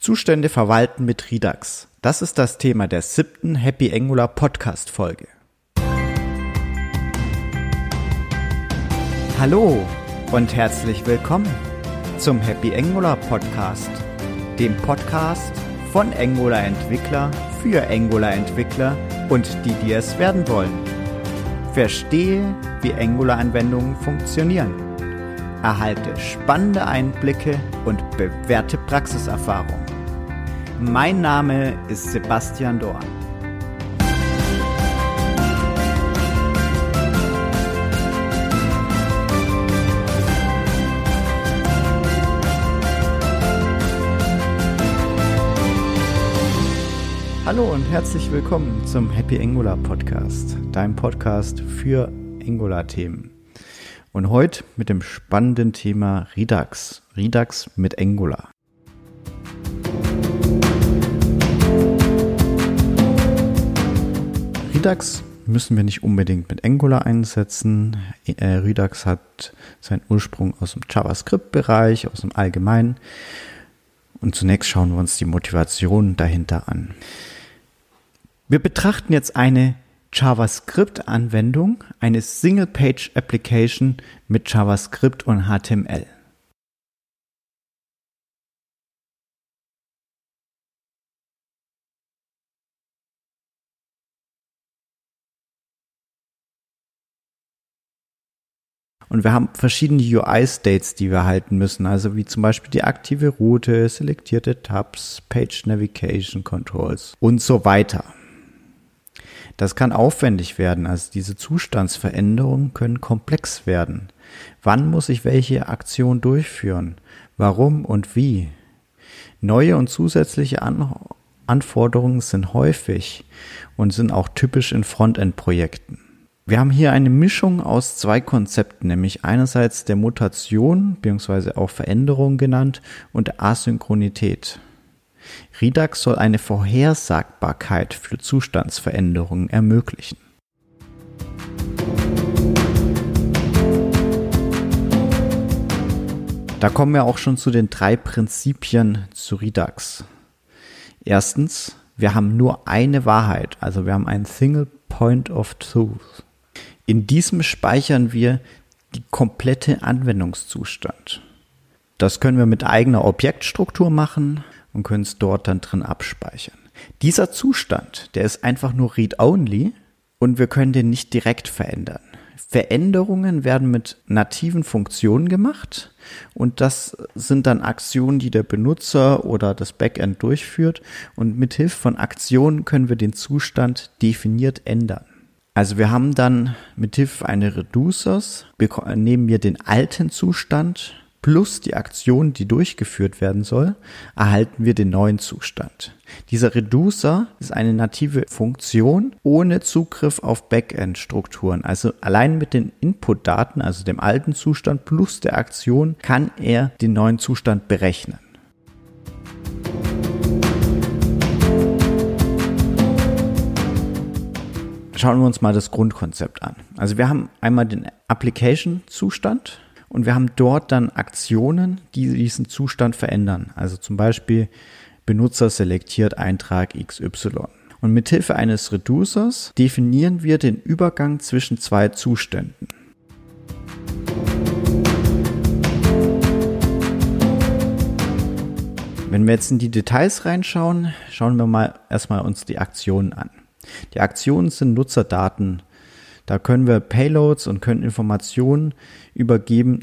Zustände verwalten mit Redux. Das ist das Thema der siebten Happy Angular Podcast Folge. Hallo und herzlich willkommen zum Happy Angular Podcast, dem Podcast von Angular Entwickler für Angular Entwickler und die, die es werden wollen. Verstehe, wie Angular Anwendungen funktionieren. Erhalte spannende Einblicke und bewährte Praxiserfahrung. Mein Name ist Sebastian Dorn. Hallo und herzlich willkommen zum Happy Angular Podcast, deinem Podcast für Angular-Themen. Und heute mit dem spannenden Thema Redux. Redux mit Angular. Redux müssen wir nicht unbedingt mit Angular einsetzen. Äh, Redux hat seinen Ursprung aus dem JavaScript-Bereich, aus dem Allgemeinen. Und zunächst schauen wir uns die Motivation dahinter an. Wir betrachten jetzt eine JavaScript-Anwendung, eine Single-Page-Application mit JavaScript und HTML. Und wir haben verschiedene UI-States, die wir halten müssen. Also wie zum Beispiel die aktive Route, selektierte Tabs, Page Navigation Controls und so weiter. Das kann aufwendig werden. Also diese Zustandsveränderungen können komplex werden. Wann muss ich welche Aktion durchführen? Warum und wie? Neue und zusätzliche An Anforderungen sind häufig und sind auch typisch in Frontend-Projekten. Wir haben hier eine Mischung aus zwei Konzepten, nämlich einerseits der Mutation bzw. auch Veränderung genannt und der Asynchronität. Redux soll eine Vorhersagbarkeit für Zustandsveränderungen ermöglichen. Da kommen wir auch schon zu den drei Prinzipien zu Redux. Erstens, wir haben nur eine Wahrheit, also wir haben einen Single Point of Truth. In diesem speichern wir die komplette Anwendungszustand. Das können wir mit eigener Objektstruktur machen und können es dort dann drin abspeichern. Dieser Zustand, der ist einfach nur read-only und wir können den nicht direkt verändern. Veränderungen werden mit nativen Funktionen gemacht und das sind dann Aktionen, die der Benutzer oder das Backend durchführt und mit Hilfe von Aktionen können wir den Zustand definiert ändern. Also wir haben dann mit Hilfe eines Reducers, nehmen wir den alten Zustand plus die Aktion, die durchgeführt werden soll, erhalten wir den neuen Zustand. Dieser Reducer ist eine native Funktion ohne Zugriff auf Backend-Strukturen. Also allein mit den Input-Daten, also dem alten Zustand plus der Aktion, kann er den neuen Zustand berechnen. Schauen wir uns mal das Grundkonzept an. Also wir haben einmal den Application-Zustand und wir haben dort dann Aktionen, die diesen Zustand verändern. Also zum Beispiel Benutzer selektiert Eintrag XY. Und mithilfe eines Reducers definieren wir den Übergang zwischen zwei Zuständen. Wenn wir jetzt in die Details reinschauen, schauen wir mal erstmal uns die Aktionen an. Die Aktionen sind Nutzerdaten. Da können wir Payloads und können Informationen übergeben,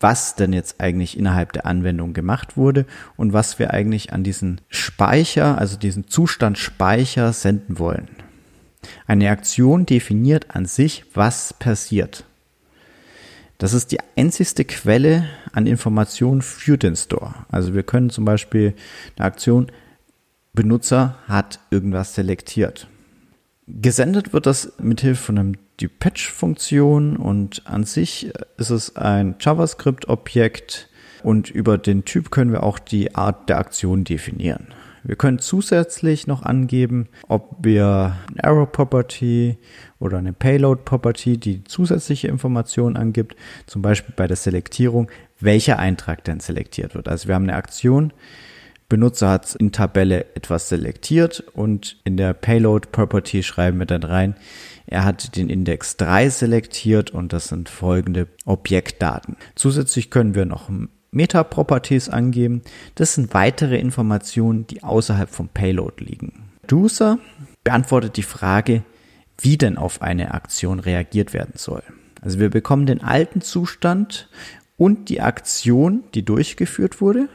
was denn jetzt eigentlich innerhalb der Anwendung gemacht wurde und was wir eigentlich an diesen Speicher, also diesen Zustand Speicher senden wollen. Eine Aktion definiert an sich, was passiert. Das ist die einzigste Quelle an Informationen für den Store. Also wir können zum Beispiel eine Aktion Benutzer hat irgendwas selektiert. Gesendet wird das mithilfe von einem Depatch-Funktion und an sich ist es ein JavaScript-Objekt und über den Typ können wir auch die Art der Aktion definieren. Wir können zusätzlich noch angeben, ob wir eine Arrow Property oder eine Payload Property, die zusätzliche Informationen angibt, zum Beispiel bei der Selektierung, welcher Eintrag denn selektiert wird. Also wir haben eine Aktion, Benutzer hat in Tabelle etwas selektiert und in der Payload Property schreiben wir dann rein, er hat den Index 3 selektiert und das sind folgende Objektdaten. Zusätzlich können wir noch Meta-Properties angeben. Das sind weitere Informationen, die außerhalb vom Payload liegen. Reducer beantwortet die Frage, wie denn auf eine Aktion reagiert werden soll. Also wir bekommen den alten Zustand und die Aktion, die durchgeführt wurde.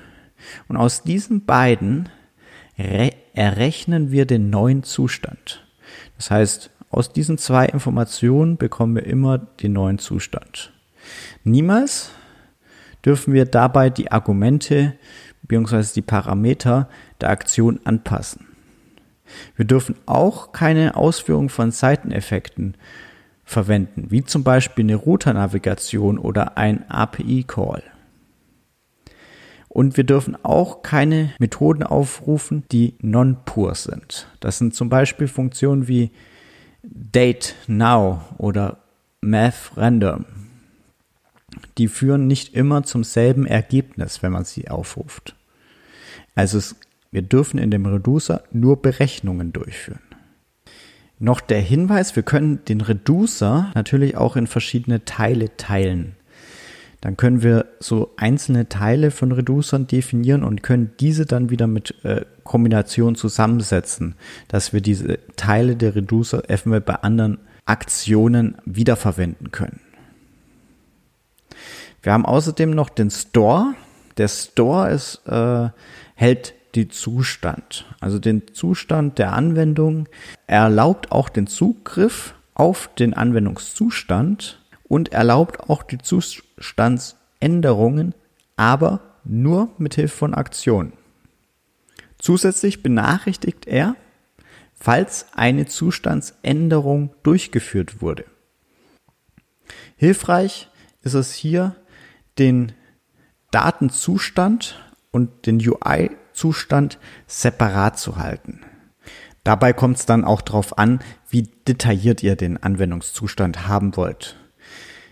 Und aus diesen beiden errechnen wir den neuen Zustand. Das heißt, aus diesen zwei Informationen bekommen wir immer den neuen Zustand. Niemals dürfen wir dabei die Argumente bzw. die Parameter der Aktion anpassen. Wir dürfen auch keine Ausführung von Seiteneffekten verwenden, wie zum Beispiel eine Routernavigation oder ein API-Call. Und wir dürfen auch keine Methoden aufrufen, die non-pur sind. Das sind zum Beispiel Funktionen wie Date Now oder Math Random. Die führen nicht immer zum selben Ergebnis, wenn man sie aufruft. Also es, wir dürfen in dem Reducer nur Berechnungen durchführen. Noch der Hinweis, wir können den Reducer natürlich auch in verschiedene Teile teilen. Dann können wir so einzelne Teile von Reducern definieren und können diese dann wieder mit äh, Kombinationen zusammensetzen, dass wir diese Teile der Reducer eventuell bei anderen Aktionen wiederverwenden können. Wir haben außerdem noch den Store. Der Store ist, äh, hält die Zustand, also den Zustand der Anwendung. Er erlaubt auch den Zugriff auf den Anwendungszustand und erlaubt auch die Zustandsänderungen, aber nur mit Hilfe von Aktionen. Zusätzlich benachrichtigt er, falls eine Zustandsänderung durchgeführt wurde. Hilfreich ist es hier, den Datenzustand und den UI-Zustand separat zu halten. Dabei kommt es dann auch darauf an, wie detailliert ihr den Anwendungszustand haben wollt.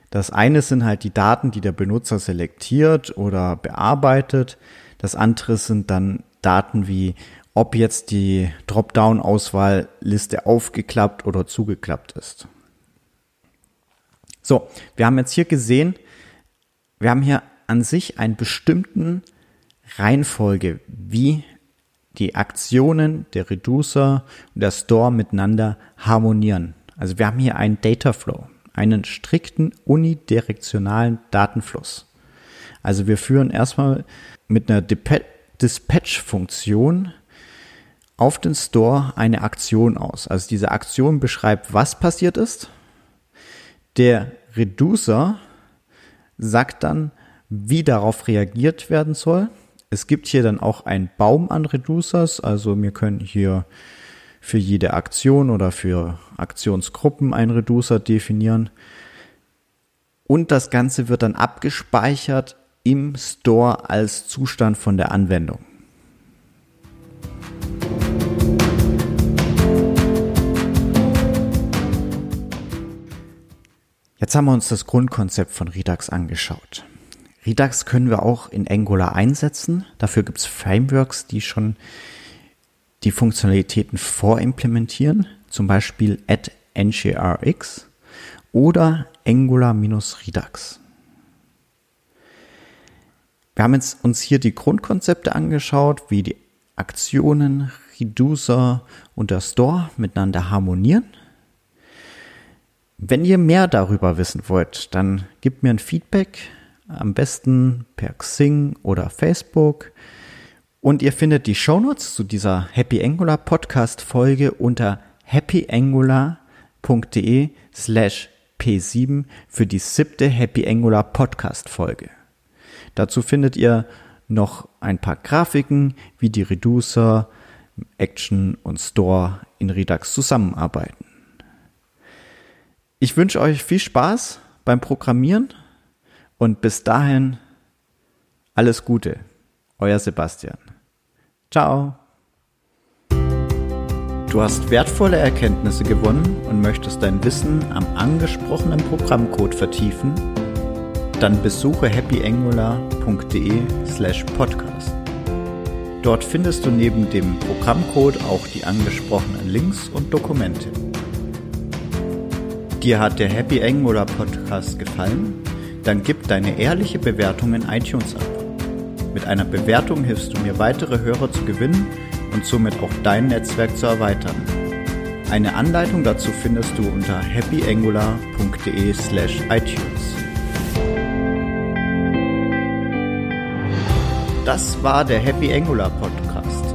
Das eine sind halt die Daten, die der Benutzer selektiert oder bearbeitet. Das andere sind dann Daten wie, ob jetzt die Dropdown-Auswahlliste aufgeklappt oder zugeklappt ist. So, wir haben jetzt hier gesehen, wir haben hier an sich einen bestimmten Reihenfolge, wie die Aktionen der Reducer und der Store miteinander harmonieren. Also wir haben hier einen Data Flow einen strikten unidirektionalen Datenfluss. Also wir führen erstmal mit einer Dispatch-Funktion auf den Store eine Aktion aus. Also diese Aktion beschreibt, was passiert ist. Der Reducer sagt dann, wie darauf reagiert werden soll. Es gibt hier dann auch einen Baum an Reducers. Also wir können hier für jede Aktion oder für Aktionsgruppen einen Reducer definieren. Und das Ganze wird dann abgespeichert im Store als Zustand von der Anwendung. Jetzt haben wir uns das Grundkonzept von Redux angeschaut. Redux können wir auch in Angular einsetzen. Dafür gibt es Frameworks, die schon die Funktionalitäten vorimplementieren, zum Beispiel at ngrx oder Angular-Redux. Wir haben jetzt uns hier die Grundkonzepte angeschaut, wie die Aktionen, Reducer und der Store miteinander harmonieren. Wenn ihr mehr darüber wissen wollt, dann gebt mir ein Feedback, am besten per Xing oder Facebook. Und ihr findet die Shownotes zu dieser Happy Angular Podcast Folge unter happyangular.de slash p7 für die siebte Happy Angular Podcast Folge. Dazu findet ihr noch ein paar Grafiken, wie die Reducer, Action und Store in Redux zusammenarbeiten. Ich wünsche euch viel Spaß beim Programmieren und bis dahin alles Gute. Euer Sebastian. Ciao. Du hast wertvolle Erkenntnisse gewonnen und möchtest dein Wissen am angesprochenen Programmcode vertiefen? Dann besuche happyangular.de slash podcast. Dort findest du neben dem Programmcode auch die angesprochenen Links und Dokumente. Dir hat der Happy Angular Podcast gefallen? Dann gib deine ehrliche Bewertung in iTunes ab. Mit einer Bewertung hilfst du mir weitere Hörer zu gewinnen und somit auch dein Netzwerk zu erweitern. Eine Anleitung dazu findest du unter happyangular.de slash iTunes. Das war der Happy Angular Podcast.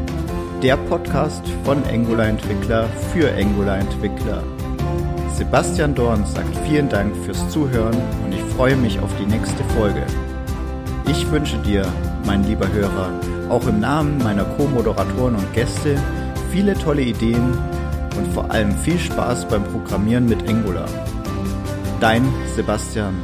Der Podcast von Angular Entwickler für Angular Entwickler. Sebastian Dorn sagt vielen Dank fürs Zuhören und ich freue mich auf die nächste Folge. Ich wünsche dir, mein lieber Hörer, auch im Namen meiner Co-Moderatoren und Gäste viele tolle Ideen und vor allem viel Spaß beim Programmieren mit Angular. Dein Sebastian